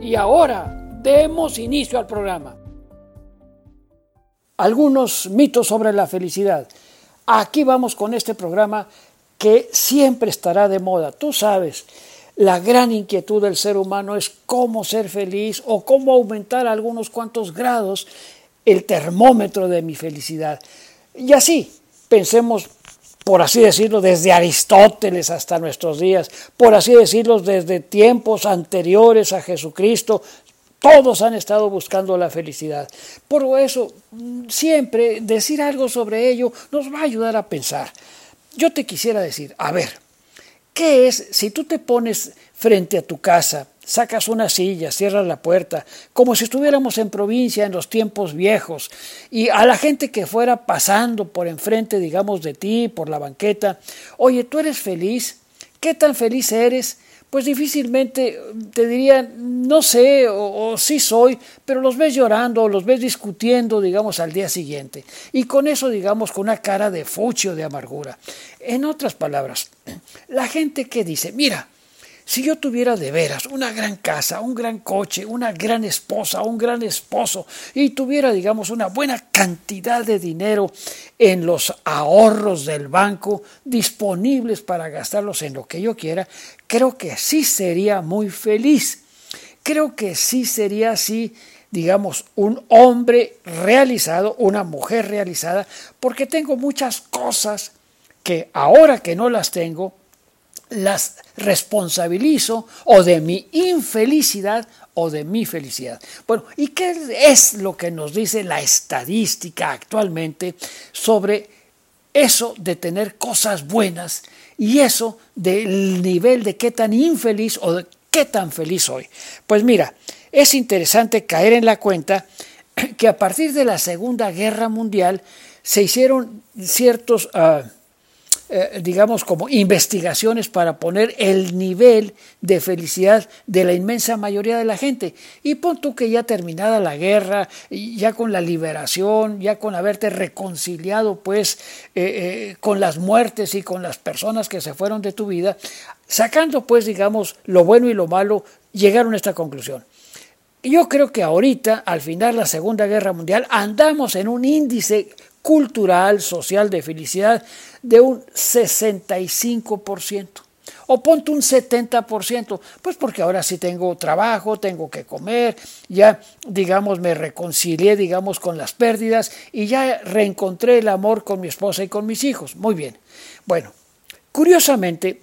Y ahora demos inicio al programa. Algunos mitos sobre la felicidad. Aquí vamos con este programa que siempre estará de moda. Tú sabes, la gran inquietud del ser humano es cómo ser feliz o cómo aumentar algunos cuantos grados el termómetro de mi felicidad. Y así, pensemos por así decirlo, desde Aristóteles hasta nuestros días, por así decirlo, desde tiempos anteriores a Jesucristo, todos han estado buscando la felicidad. Por eso, siempre decir algo sobre ello nos va a ayudar a pensar. Yo te quisiera decir, a ver, ¿qué es si tú te pones frente a tu casa Sacas una silla, cierras la puerta, como si estuviéramos en provincia en los tiempos viejos, y a la gente que fuera pasando por enfrente, digamos, de ti, por la banqueta, oye, ¿tú eres feliz? ¿Qué tan feliz eres? Pues difícilmente te dirían, no sé, o, o, sí soy, pero los ves llorando o los ves discutiendo, digamos, al día siguiente. Y con eso, digamos, con una cara de fucho, de amargura. En otras palabras, la gente que dice, mira, si yo tuviera de veras una gran casa, un gran coche, una gran esposa, un gran esposo y tuviera, digamos, una buena cantidad de dinero en los ahorros del banco disponibles para gastarlos en lo que yo quiera, creo que sí sería muy feliz. Creo que sí sería así digamos, un hombre realizado, una mujer realizada, porque tengo muchas cosas que ahora que no las tengo, las responsabilizo o de mi infelicidad o de mi felicidad. Bueno, ¿y qué es lo que nos dice la estadística actualmente sobre eso de tener cosas buenas y eso del nivel de qué tan infeliz o de qué tan feliz soy? Pues mira, es interesante caer en la cuenta que a partir de la Segunda Guerra Mundial se hicieron ciertos... Ah, eh, digamos, como investigaciones para poner el nivel de felicidad de la inmensa mayoría de la gente. Y pon tú que ya terminada la guerra, ya con la liberación, ya con haberte reconciliado pues eh, eh, con las muertes y con las personas que se fueron de tu vida, sacando pues digamos lo bueno y lo malo, llegaron a esta conclusión. Yo creo que ahorita, al final de la Segunda Guerra Mundial, andamos en un índice cultural, social de felicidad de un 65%. O ponte un 70%, pues porque ahora sí tengo trabajo, tengo que comer, ya digamos me reconcilié digamos con las pérdidas y ya reencontré el amor con mi esposa y con mis hijos. Muy bien. Bueno, curiosamente,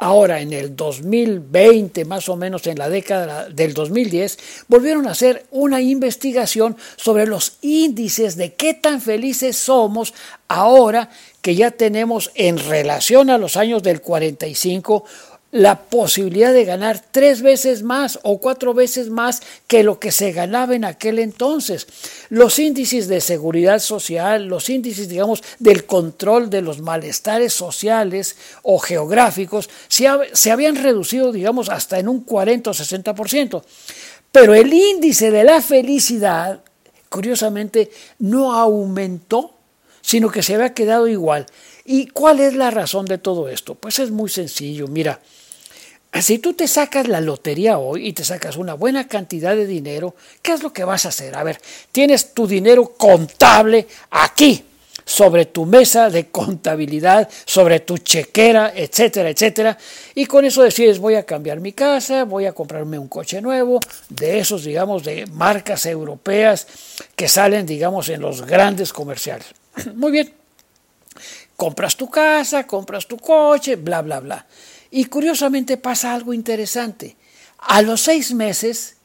Ahora, en el 2020, más o menos en la década del 2010, volvieron a hacer una investigación sobre los índices de qué tan felices somos ahora que ya tenemos en relación a los años del 45 la posibilidad de ganar tres veces más o cuatro veces más que lo que se ganaba en aquel entonces. Los índices de seguridad social, los índices, digamos, del control de los malestares sociales o geográficos, se, habían reducido, digamos, hasta en un 40 o 60%. Pero el índice de la felicidad, curiosamente, no aumentó, sino que se había quedado igual. ¿Y cuál es la razón de todo esto? Pues es muy sencillo. Mira, si tú te sacas la lotería hoy y te sacas una buena cantidad de dinero, ¿qué es lo que vas a hacer? A ver, tienes tu dinero contable aquí. sobre tu mesa de contabilidad, sobre tu chequera, etcétera, etcétera. Y con eso decides, voy a cambiar mi casa, voy a comprarme un coche nuevo, de esos, digamos, de marcas europeas que salen, digamos, en los grandes comerciales. Muy bien, compras tu casa, compras tu coche, bla, bla, bla. Y curiosamente pasa algo interesante. A los seis meses,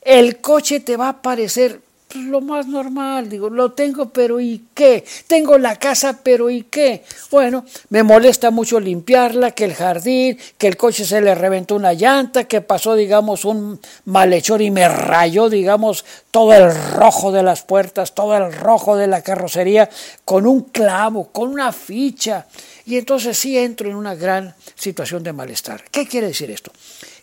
el coche te va a parecer lo más normal, digo, lo tengo, pero ¿y qué? Tengo la casa, pero ¿y qué? Bueno, me molesta mucho limpiarla, que el jardín, que el coche se le reventó una llanta, que pasó, digamos, un malhechor y me rayó, digamos, todo el rojo de las puertas, todo el rojo de la carrocería, con un clavo, con una ficha. Y entonces sí entro en una gran situación de malestar. ¿Qué quiere decir esto?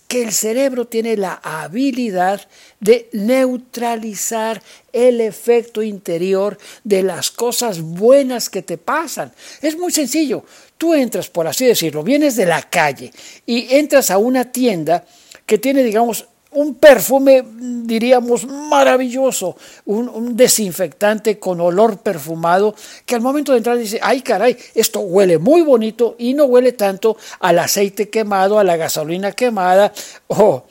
que el cerebro tiene la habilidad de neutralizar el efecto interior de las cosas buenas que te pasan. Es muy sencillo. Tú entras, por así decirlo, vienes de la calle y entras a una tienda que tiene, digamos, un perfume, diríamos, maravilloso, un, desinfectante con olor perfumado, que al momento de entrar dice, ay caray, esto huele muy bonito y no huele tanto al aceite quemado, a la gasolina quemada, o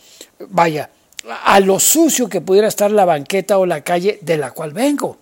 vaya, a lo sucio que pudiera estar la banqueta o la calle de la cual vengo.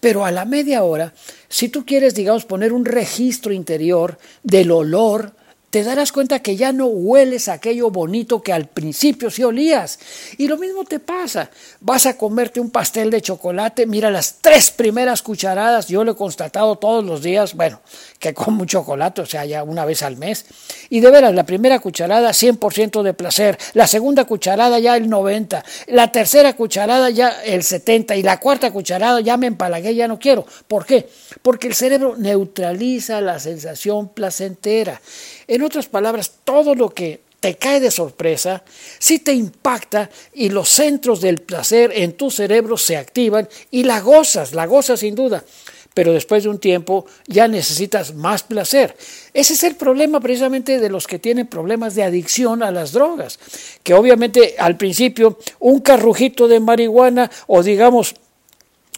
Pero a la media hora, si tú quieres, digamos, poner un registro interior del olor, te darás cuenta que ya no hueles aquello bonito que al principio sí olías. Y lo mismo te pasa. Vas a comerte un pastel de chocolate, mira las tres primeras cucharadas, yo lo he constatado todos los días, bueno, que como un chocolate, o sea, ya una vez al mes. Y de veras, la primera cucharada 100% de placer, la segunda cucharada ya el 90, la tercera cucharada ya el 70 y la cuarta cucharada ya me empalagué, ya no quiero. ¿Por qué? Porque el cerebro neutraliza la sensación placentera. En otras palabras, todo lo que te cae de sorpresa, sí te impacta y los centros del placer en tu cerebro se activan y la gozas, la gozas sin duda. Pero después de un tiempo ya necesitas más placer. Ese es el problema precisamente de los que tienen problemas de adicción a las drogas. Que obviamente al principio un carrujito de marihuana o digamos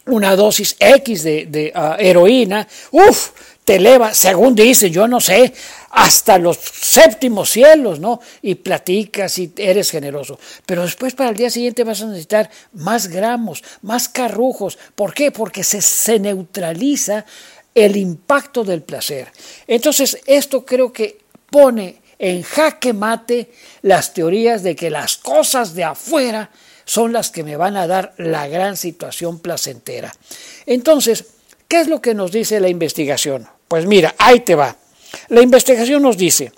una dosis X de, ah, heroína, uff, te eleva, según dice, yo no sé, hasta los séptimos cielos, ¿no? Y platicas y eres generoso. Pero después para el día siguiente vas a necesitar más gramos, más carrujos. ¿Por qué? Porque se, se neutraliza el impacto del placer. Entonces, esto creo que pone en jaque mate las teorías de que las cosas de afuera son las que me van a dar la gran situación placentera. Entonces, ¿qué es lo que nos dice la investigación? Pues mira, ahí te va. La investigación nos dice,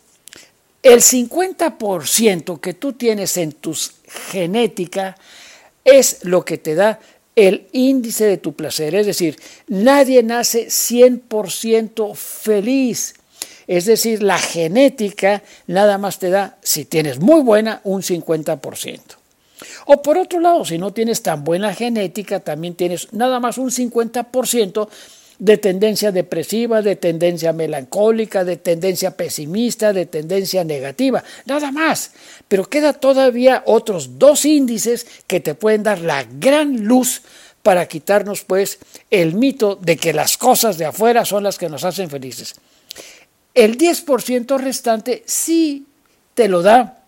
el 50% que tú tienes en tu genética es lo que te da el índice de tu placer. Es decir, nadie nace 100% feliz. Es decir, la genética nada más te da, si tienes muy buena, un 50%. O por otro lado, si no tienes tan buena genética, también tienes nada más un 50% de tendencia depresiva, de tendencia melancólica, de tendencia pesimista, de tendencia negativa, nada más. Pero queda todavía otros dos índices que te pueden dar la gran luz para quitarnos pues el mito de que las cosas de afuera son las que nos hacen felices. El 10% restante sí te lo da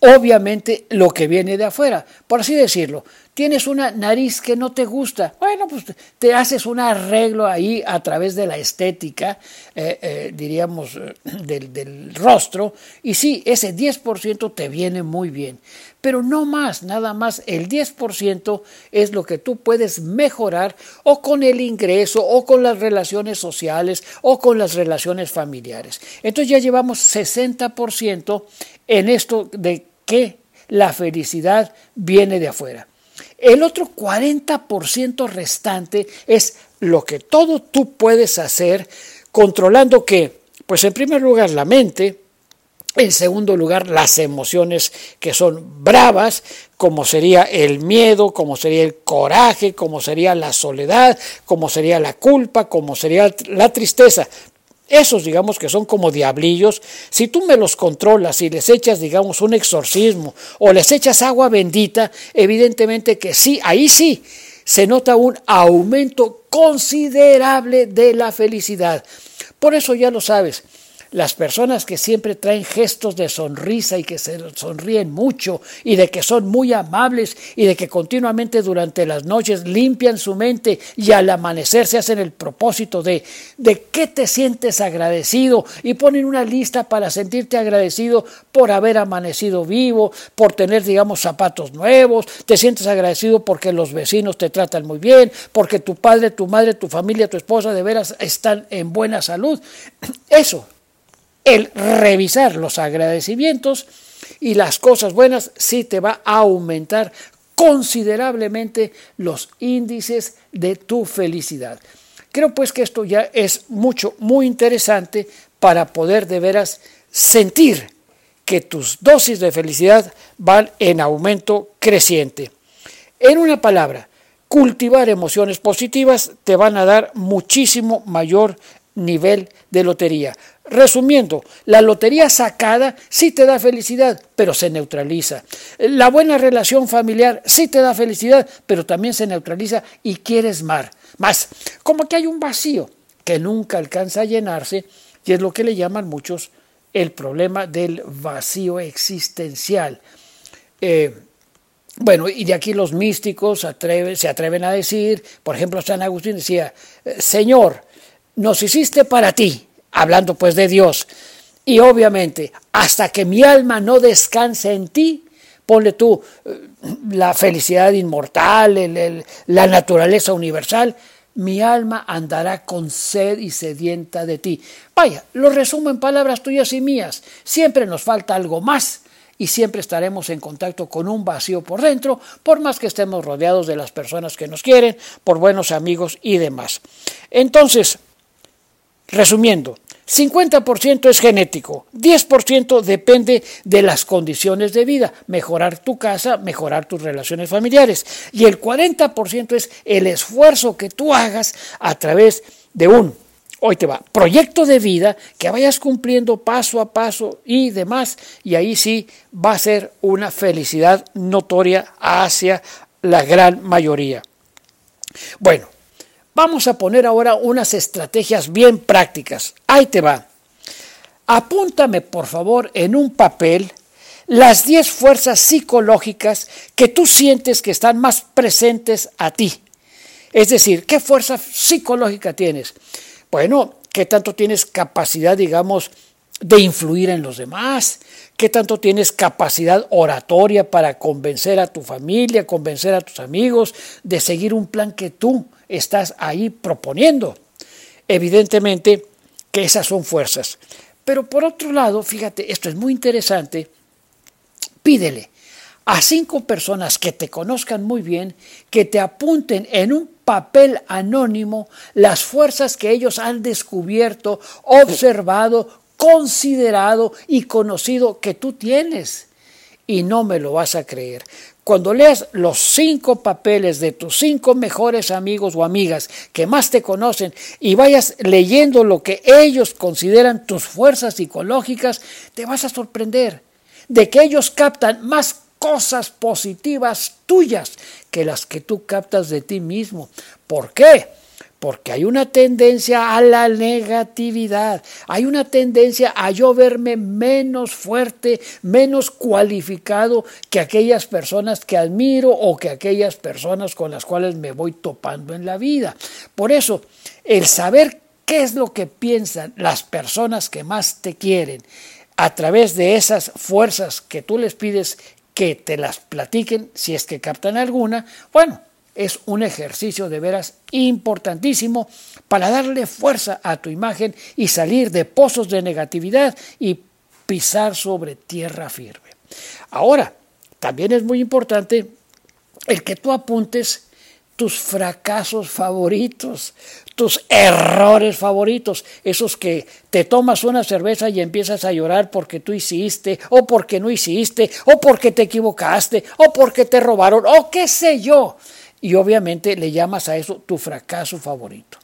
obviamente lo que viene de afuera, por así decirlo tienes una nariz que no te gusta, bueno, pues te haces un arreglo ahí a través de la estética, eh, eh, diríamos, eh, del, del, rostro, y sí, ese 10% te viene muy bien, pero no más, nada más, el 10% es lo que tú puedes mejorar o con el ingreso, o con las relaciones sociales, o con las relaciones familiares. Entonces ya llevamos 60% en esto de que la felicidad viene de afuera. El otro 40% restante es lo que todo tú puedes hacer controlando que, pues en primer lugar la mente, en segundo lugar, las emociones que son bravas, como sería el miedo, como sería el coraje, como sería la soledad, como sería la culpa, como sería la tristeza. Esos, digamos, que son como diablillos, si tú me los controlas y les echas, digamos, un exorcismo o les echas agua bendita, evidentemente que sí, ahí sí se nota un aumento considerable de la felicidad. Por eso ya lo sabes, las personas que siempre traen gestos de sonrisa y que se sonríen mucho y de que son muy amables y de que continuamente durante las noches limpian su mente y al amanecer se hacen el propósito de de qué te sientes agradecido y ponen una lista para sentirte agradecido por haber amanecido vivo, por tener digamos zapatos nuevos, te sientes agradecido porque los vecinos te tratan muy bien, porque tu padre, tu madre, tu familia, tu esposa de veras están en buena salud. Eso el revisar los agradecimientos y las cosas buenas sí te va a aumentar considerablemente los índices de tu felicidad. Creo pues que esto ya es mucho, muy interesante para poder de veras sentir que tus dosis de felicidad van en aumento creciente. En una palabra, cultivar emociones positivas te van a dar muchísimo mayor nivel de lotería. Resumiendo, la lotería sacada sí te da felicidad, pero se neutraliza. La buena relación familiar sí te da felicidad, pero también se neutraliza y quieres más. Más, como que hay un vacío que nunca alcanza a llenarse y es lo que le llaman muchos el problema del vacío existencial. Eh, bueno, y de aquí los místicos se atreven a decir, por ejemplo, San Agustín decía, Señor, nos hiciste para ti, hablando pues de Dios. Y obviamente, hasta que mi alma no descanse en ti, ponle tú eh, la felicidad inmortal, la naturaleza universal, mi alma andará con sed y sedienta de ti. Vaya, lo resumo en palabras tuyas y mías. Siempre nos falta algo más y siempre estaremos en contacto con un vacío por dentro, por más que estemos rodeados de las personas que nos quieren, por buenos amigos y demás. Entonces, resumiendo, 50% es genético, 10% depende de las condiciones de vida, mejorar tu casa, mejorar tus relaciones familiares, y el 40% es el esfuerzo que tú hagas a través de un, hoy te va, proyecto de vida que vayas cumpliendo paso a paso y demás, y ahí sí va a ser una felicidad notoria hacia la gran mayoría. Bueno, Vamos a poner ahora unas estrategias bien prácticas. Ahí te va. Apúntame, por favor, en un papel las 10 fuerzas psicológicas que tú sientes que están más presentes a ti. Es decir, ¿qué fuerza psicológica tienes? Bueno, ¿qué tanto tienes capacidad, digamos, de influir en los demás? ¿Qué tanto tienes capacidad oratoria para convencer a tu familia, convencer a tus amigos de seguir un plan que tú estás ahí proponiendo. Evidentemente que esas son fuerzas. Pero por otro lado, fíjate, esto es muy interesante, pídele a cinco personas que te conozcan muy bien, que te apunten en un papel anónimo las fuerzas que ellos han descubierto, observado, considerado y conocido que tú tienes. Y no me lo vas a creer. Cuando leas los cinco papeles de tus cinco mejores amigos o amigas que más te conocen y vayas leyendo lo que ellos consideran tus fuerzas psicológicas, te vas a sorprender de que ellos captan más cosas positivas tuyas que las que tú captas de ti mismo. ¿Por qué? Porque hay una tendencia a la negatividad, hay una tendencia a yo verme menos fuerte, menos cualificado que aquellas personas que admiro o que aquellas personas con las cuales me voy topando en la vida. Por eso, el saber qué es lo que piensan las personas que más te quieren a través de esas fuerzas que tú les pides que te las platiquen, si es que captan alguna, bueno, es un ejercicio de veras importantísimo para darle fuerza a tu imagen y salir de pozos de negatividad y pisar sobre tierra firme. Ahora, también es muy importante el que tú apuntes tus fracasos favoritos, tus errores favoritos, esos que te tomas una cerveza y empiezas a llorar porque tú hiciste, o porque no hiciste, o porque te equivocaste, o porque te robaron, o qué sé yo y obviamente le llamas a eso tu fracaso favorito.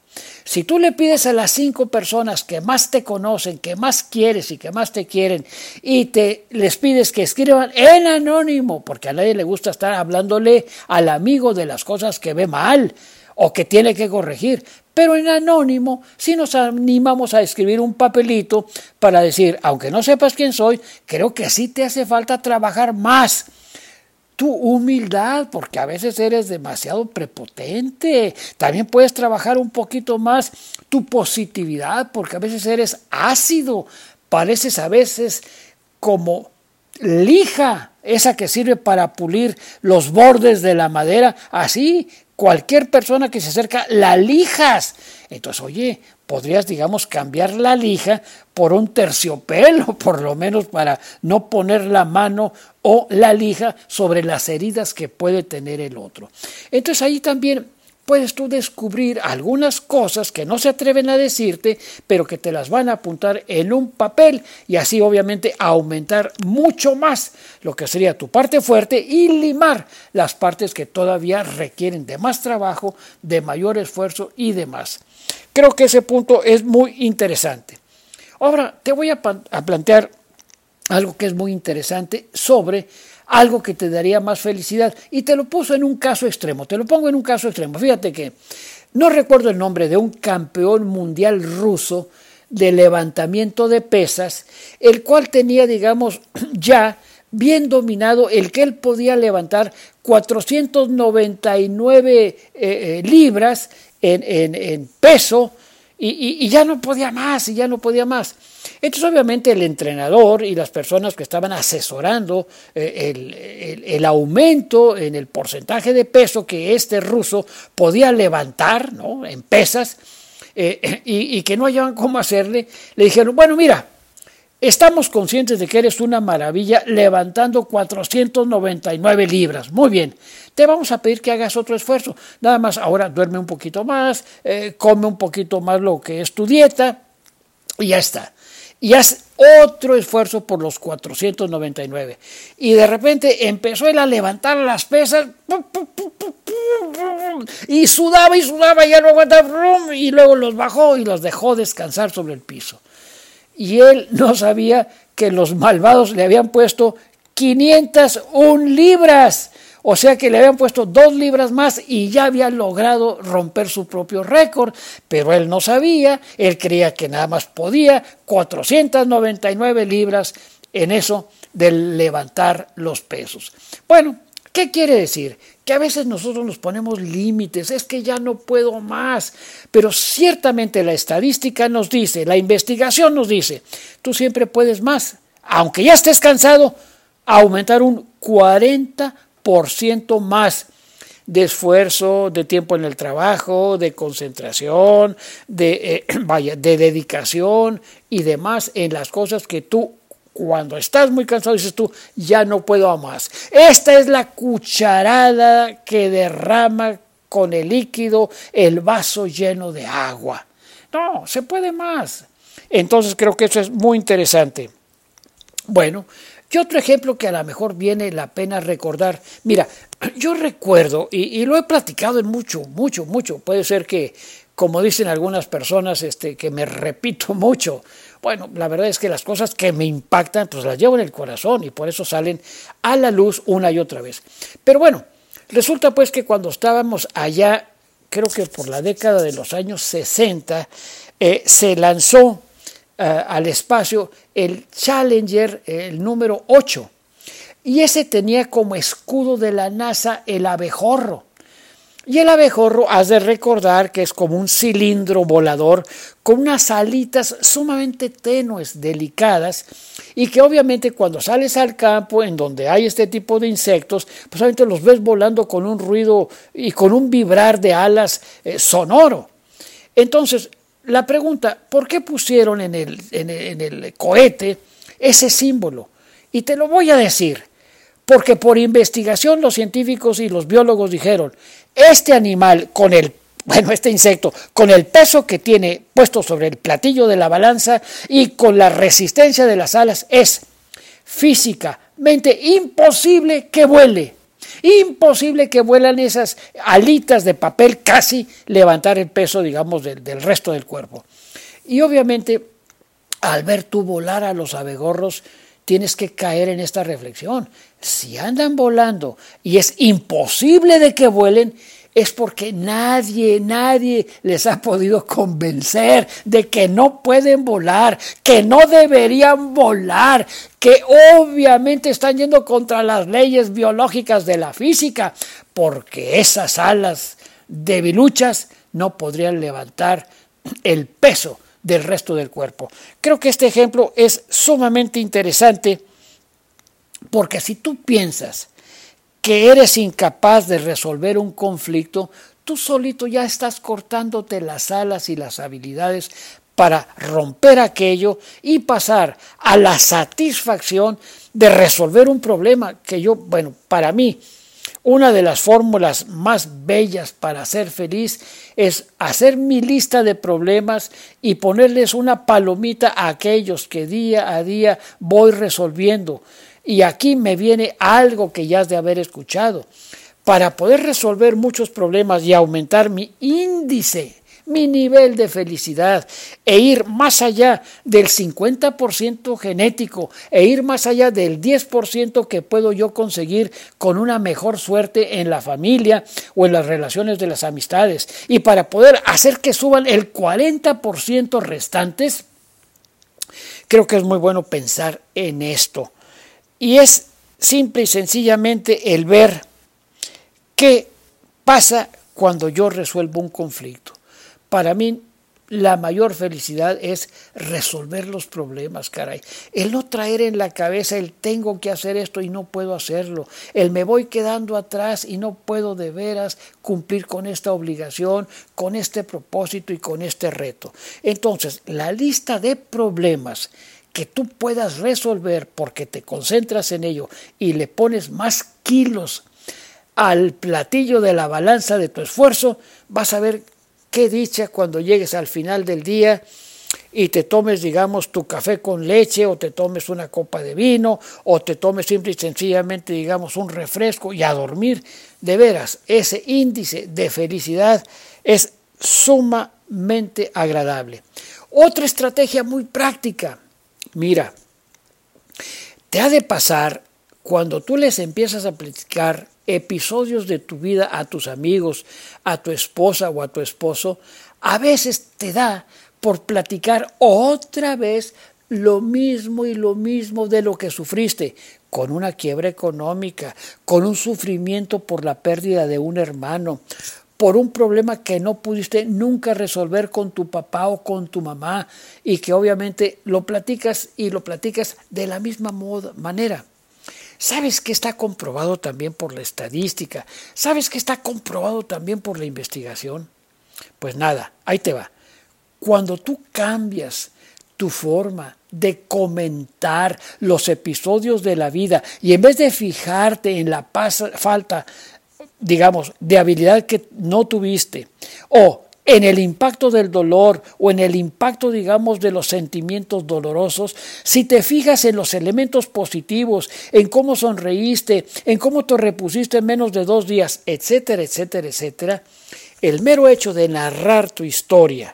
Si tú le pides a las cinco personas que más te conocen, que más quieres y que más te quieren, y te les pides que escriban en anónimo, porque a nadie le gusta estar hablándole al amigo de las cosas que ve mal, o que tiene que corregir. Pero en anónimo sí nos animamos a escribir un papelito para decir, aunque no sepas quién soy, creo que sí te hace falta trabajar más tu humildad, porque a veces eres demasiado prepotente. También puedes trabajar un poquito más tu positividad, porque a veces eres ácido, pareces a veces como lija, esa que sirve para pulir los bordes de la madera, así cualquier persona que se acerca la lijas. Entonces, oye, podrías, digamos, cambiar la lija por un terciopelo, por lo menos para no poner la mano o la lija sobre las heridas que puede tener el otro. Entonces ahí también puedes tú descubrir algunas cosas que no se atreven a decirte, pero que te las van a apuntar en un papel y así obviamente aumentar mucho más lo que sería tu parte fuerte y limar las partes que todavía requieren de más trabajo, de mayor esfuerzo y demás. Creo que ese punto es muy interesante. Ahora te voy a, plantear algo que es muy interesante sobre algo que te daría más felicidad. Y te lo puso en un caso extremo, te lo pongo en un caso extremo. Fíjate que no recuerdo el nombre de un campeón mundial ruso de levantamiento de pesas, el cual tenía, digamos, ya bien dominado el que él podía levantar 499 eh, eh, libras en, en peso y, ya no podía más, y ya no podía más. Entonces obviamente el entrenador y las personas que estaban asesorando eh, el, aumento en el porcentaje de peso que este ruso podía levantar ¿no? en pesas eh, y, que no hallaban cómo hacerle, le dijeron, bueno, mira, Estamos conscientes de que eres una maravilla levantando 499 libras. Muy bien, te vamos a pedir que hagas otro esfuerzo. Nada más ahora duerme un poquito más, eh, come un poquito más lo que es tu dieta y ya está. Y haz otro esfuerzo por los 499. Y de repente empezó él a levantar las pesas y sudaba y sudaba, y ya no aguantaba, y luego los bajó y los dejó descansar sobre el piso y él no sabía que los malvados le habían puesto 501 libras. O sea que le habían puesto dos libras más y ya había logrado romper su propio récord, pero él no sabía, él creía que nada más podía 499 libras en eso de levantar los pesos. Bueno, ¿qué quiere decir? que a veces nosotros nos ponemos límites, es que ya no puedo más, pero ciertamente la estadística nos dice, la investigación nos dice, tú siempre puedes más, aunque ya estés cansado, aumentar un 40% más de esfuerzo, de tiempo en el trabajo, de concentración, de, eh, vaya, de dedicación y demás en las cosas que tú cuando estás muy cansado dices tú, ya no puedo más. Esta es la cucharada que derrama con el líquido el vaso lleno de agua. No, se puede más. Entonces creo que eso es muy interesante. Bueno, y otro ejemplo que a lo mejor viene la pena recordar. Mira, yo recuerdo, y, lo he platicado en mucho, mucho, mucho. Puede ser que, como dicen algunas personas, este, que me repito mucho. Bueno, la verdad es que las cosas que me impactan, pues las llevo en el corazón y por eso salen a la luz una y otra vez. Pero bueno, resulta pues que cuando estábamos allá, creo que por la década de los años 60, eh, se lanzó al espacio el Challenger, el número 8. Y ese tenía como escudo de la NASA el abejorro. Y el abejorro, has de recordar que es como un cilindro volador con unas alitas sumamente tenues, delicadas, y que obviamente cuando sales al campo en donde hay este tipo de insectos, pues obviamente los ves volando con un ruido y con un vibrar de alas eh, sonoro. Entonces, la pregunta, ¿por qué pusieron en el, en el cohete ese símbolo? Y te lo voy a decir porque por investigación los científicos y los biólogos dijeron, este animal con el bueno, este insecto, con el peso que tiene puesto sobre el platillo de la balanza y con la resistencia de las alas, es físicamente imposible que vuele. Imposible que vuelan esas alitas de papel, casi levantar el peso, digamos, del, del resto del cuerpo. Y obviamente, al ver tú volar a los abegorros, tienes que caer en esta reflexión. Si andan volando y es imposible de que vuelen, es porque nadie, nadie les ha podido convencer de que no pueden volar, que no deberían volar, que obviamente están yendo contra las leyes biológicas de la física, porque esas alas debiluchas no podrían levantar el peso del resto del cuerpo. Creo que este ejemplo es sumamente interesante porque si tú piensas que eres incapaz de resolver un conflicto, tú solito ya estás cortándote las alas y las habilidades para romper aquello y pasar a la satisfacción de resolver un problema que yo, bueno, para mí, una de las fórmulas más bellas para ser feliz es hacer mi lista de problemas y ponerles una palomita a aquellos que día a día voy resolviendo. Y aquí me viene algo que ya has de haber escuchado. Para poder resolver muchos problemas y aumentar mi índice, mi nivel de felicidad, e ir más allá del 50% genético, e ir más allá del 10% que puedo yo conseguir con una mejor suerte en la familia o en las relaciones de las amistades, y para poder hacer que suban el 40% restantes, creo que es muy bueno pensar en esto. Y es simple y sencillamente el ver qué pasa cuando yo resuelvo un conflicto. Para mí la mayor felicidad es resolver los problemas, caray. El no traer en la cabeza el tengo que hacer esto y no puedo hacerlo. El me voy quedando atrás y no puedo de veras cumplir con esta obligación, con este propósito y con este reto. Entonces, la lista de problemas que tú puedas resolver porque te concentras en ello y le pones más kilos al platillo de la balanza de tu esfuerzo, vas a ver qué dicha cuando llegues al final del día y te tomes, digamos, tu café con leche o te tomes una copa de vino o te tomes simple y sencillamente, digamos, un refresco y a dormir. De veras, ese índice de felicidad es sumamente agradable. Otra estrategia muy práctica Mira, te ha de pasar cuando tú les empiezas a platicar episodios de tu vida a tus amigos, a tu esposa o a tu esposo, a veces te da por platicar otra vez lo mismo y lo mismo de lo que sufriste, con una quiebra económica, con un sufrimiento por la pérdida de un hermano, por un problema que no pudiste nunca resolver con tu papá o con tu mamá y que obviamente lo platicas y lo platicas de la misma manera. ¿Sabes que está comprobado también por la estadística? ¿Sabes que está comprobado también por la investigación? Pues nada, ahí te va. Cuando tú cambias tu forma de comentar los episodios de la vida y en vez de fijarte en la falta digamos, de habilidad que no tuviste, o en el impacto del dolor o en el impacto, digamos, de los sentimientos dolorosos, si te fijas en los elementos positivos, en cómo sonreíste, en cómo te repusiste en menos de dos días, etcétera, etcétera, etcétera, el mero hecho de narrar tu historia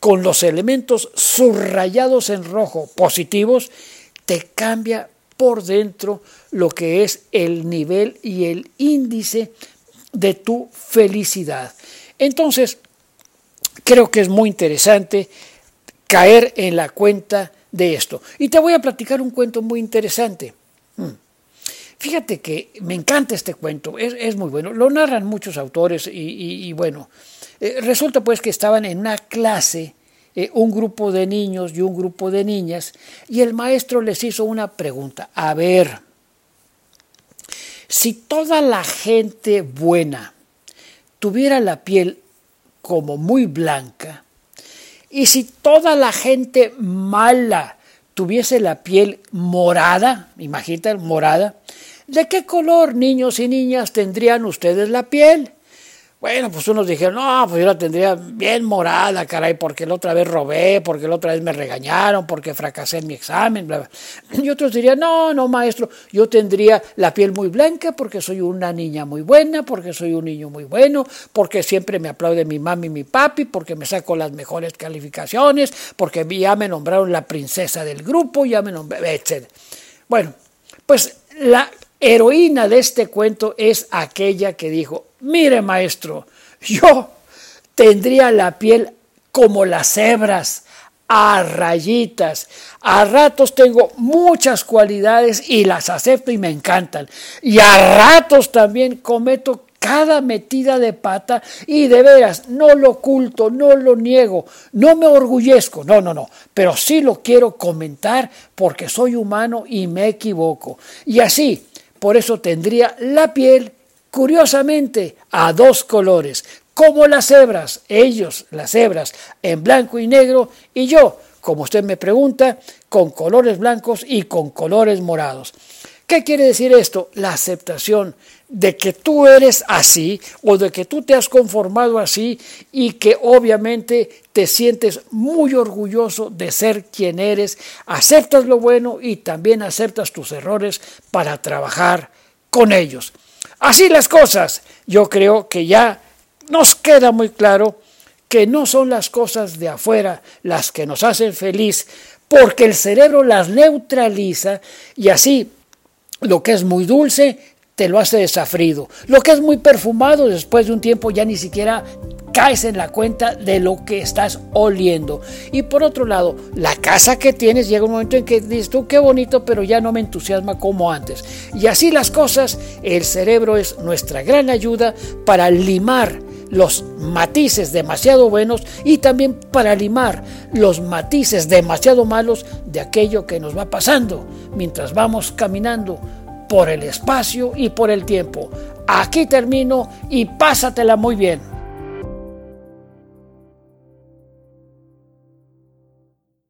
con los elementos subrayados en rojo positivos, te cambia por dentro lo que es el nivel y el índice de tu felicidad. Entonces, creo que es muy interesante caer en la cuenta de esto. Y te voy a platicar un cuento muy interesante. Hmm. Fíjate que me encanta este cuento, es, muy bueno. Lo narran muchos autores y, bueno, eh, resulta pues que estaban en una clase eh, un grupo de niños y un grupo de niñas y el maestro les hizo una pregunta. A ver, si toda la gente buena tuviera la piel como muy blanca, y si toda la gente mala tuviese la piel morada, imagínate, morada, ¿de qué color, niños y niñas, tendrían ustedes la piel? Bueno, pues unos dijeron, no, pues yo la tendría bien morada, caray, porque la otra vez robé, porque la otra vez me regañaron, porque fracasé en mi examen, bla, bla. Y otros dirían, no, no, maestro, yo tendría la piel muy blanca porque soy una niña muy buena, porque soy un niño muy bueno, porque siempre me aplaude mi mami y mi papi, porque me saco las mejores calificaciones, porque ya me nombraron la princesa del grupo, ya me nombraron, etc. Bueno, pues la heroína de este cuento es aquella que dijo, mire maestro, Yo tendría la piel como las cebras, a rayitas. A ratos tengo muchas cualidades y las acepto y me encantan. Y a ratos también cometo cada metida de pata y de veras no lo oculto, no lo niego, no me orgullezco, no, no, no, pero sí lo quiero comentar porque soy humano y me equivoco. Y así, por eso tendría la piel, curiosamente, a dos colores, como las cebras, ellos, las cebras, en blanco y negro, y yo, como usted me pregunta, con colores blancos y con colores morados. ¿Qué quiere decir esto? La aceptación de que tú eres así o de que tú te has conformado así y que obviamente te sientes muy orgulloso de ser quien eres, aceptas lo bueno y también aceptas tus errores para trabajar con ellos. Así las cosas, yo creo que ya nos queda muy claro que no son las cosas de afuera las que nos hacen feliz, porque el cerebro las neutraliza y así lo que es muy dulce te lo hace desafrido. Lo que es muy perfumado después de un tiempo ya ni siquiera caes en la cuenta de lo que estás oliendo. Y por otro lado, la casa que tienes llega un momento en que dices tú qué bonito, pero ya no me entusiasma como antes. Y así las cosas, el cerebro es nuestra gran ayuda para limar los matices demasiado buenos y también para limar los matices demasiado malos de aquello que nos va pasando mientras vamos caminando por el espacio y por el tiempo. Aquí termino y pásatela muy bien.